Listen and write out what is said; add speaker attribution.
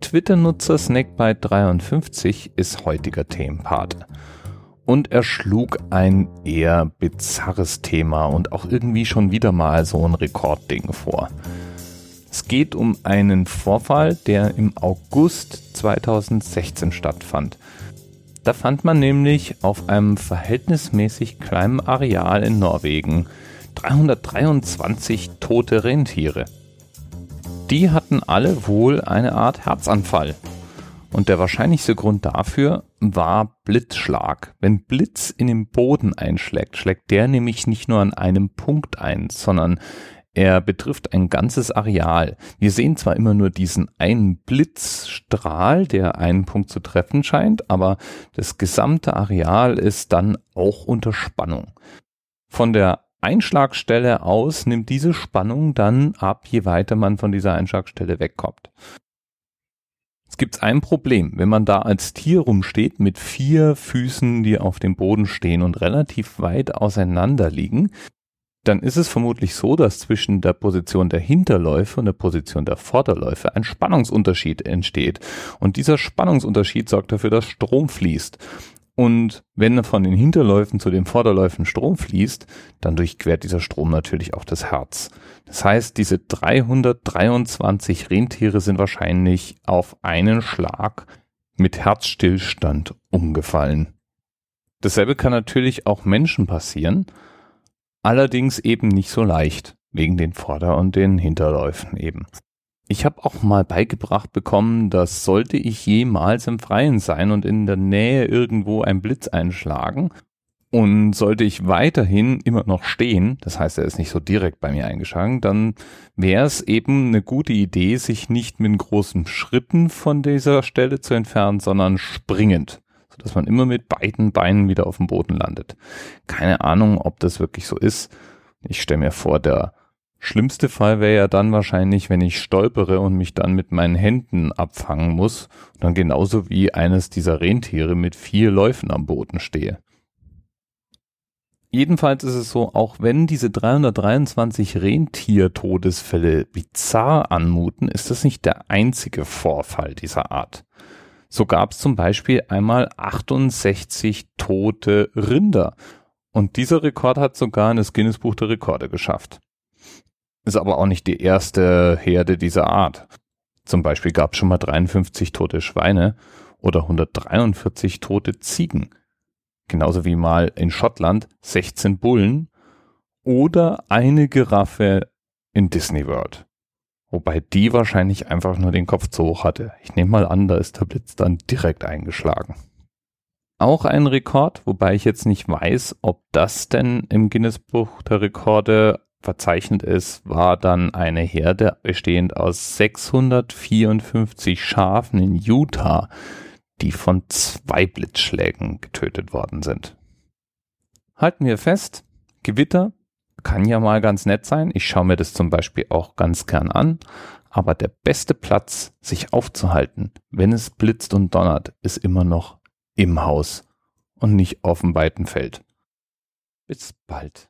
Speaker 1: Twitter-Nutzer Snakebite53 ist heutiger Themenpart. Und er schlug ein eher bizarres Thema und auch irgendwie schon wieder mal so ein Rekordding vor. Es geht um einen Vorfall, der im August 2016 stattfand. Da fand man nämlich auf einem verhältnismäßig kleinen Areal in Norwegen 323 tote Rentiere. Die hatten alle wohl eine Art Herzanfall. Und der wahrscheinlichste Grund dafür war Blitzschlag. Wenn Blitz in den Boden einschlägt, schlägt der nämlich nicht nur an einem Punkt ein, sondern er betrifft ein ganzes Areal. Wir sehen zwar immer nur diesen einen Blitzstrahl, der einen Punkt zu treffen scheint, aber das gesamte Areal ist dann auch unter Spannung. Von der Einschlagstelle aus nimmt diese Spannung dann ab, je weiter man von dieser Einschlagstelle wegkommt. Es gibt ein Problem, wenn man da als Tier rumsteht mit vier Füßen, die auf dem Boden stehen und relativ weit auseinander liegen, dann ist es vermutlich so, dass zwischen der Position der Hinterläufe und der Position der Vorderläufe ein Spannungsunterschied entsteht. Und dieser Spannungsunterschied sorgt dafür, dass Strom fließt. Und wenn von den Hinterläufen zu den Vorderläufen Strom fließt, dann durchquert dieser Strom natürlich auch das Herz. Das heißt, diese 323 Rentiere sind wahrscheinlich auf einen Schlag mit Herzstillstand umgefallen. Dasselbe kann natürlich auch Menschen passieren. Allerdings eben nicht so leicht, wegen den Vorder- und den Hinterläufen eben. Ich habe auch mal beigebracht bekommen, dass sollte ich jemals im Freien sein und in der Nähe irgendwo ein Blitz einschlagen und sollte ich weiterhin immer noch stehen, das heißt, er ist nicht so direkt bei mir eingeschlagen, dann wäre es eben eine gute Idee, sich nicht mit großen Schritten von dieser Stelle zu entfernen, sondern springend dass man immer mit beiden Beinen wieder auf dem Boden landet. Keine Ahnung, ob das wirklich so ist. Ich stelle mir vor, der schlimmste Fall wäre ja dann wahrscheinlich, wenn ich stolpere und mich dann mit meinen Händen abfangen muss und dann genauso wie eines dieser Rentiere mit vier Läufen am Boden stehe. Jedenfalls ist es so, auch wenn diese 323 Rentiertodesfälle bizarr anmuten, ist das nicht der einzige Vorfall dieser Art. So gab es zum Beispiel einmal 68 tote Rinder. Und dieser Rekord hat sogar in das Guinness Buch der Rekorde geschafft. Ist aber auch nicht die erste Herde dieser Art. Zum Beispiel gab es schon mal 53 tote Schweine oder 143 tote Ziegen. Genauso wie mal in Schottland 16 Bullen oder eine Giraffe in Disney World. Wobei die wahrscheinlich einfach nur den Kopf zu hoch hatte. Ich nehme mal an, da ist der Blitz dann direkt eingeschlagen. Auch ein Rekord, wobei ich jetzt nicht weiß, ob das denn im Guinness Buch der Rekorde verzeichnet ist, war dann eine Herde bestehend aus 654 Schafen in Utah, die von zwei Blitzschlägen getötet worden sind. Halten wir fest, Gewitter kann ja mal ganz nett sein. Ich schaue mir das zum Beispiel auch ganz gern an. Aber der beste Platz, sich aufzuhalten, wenn es blitzt und donnert, ist immer noch im Haus und nicht auf dem weiten Feld. Bis bald.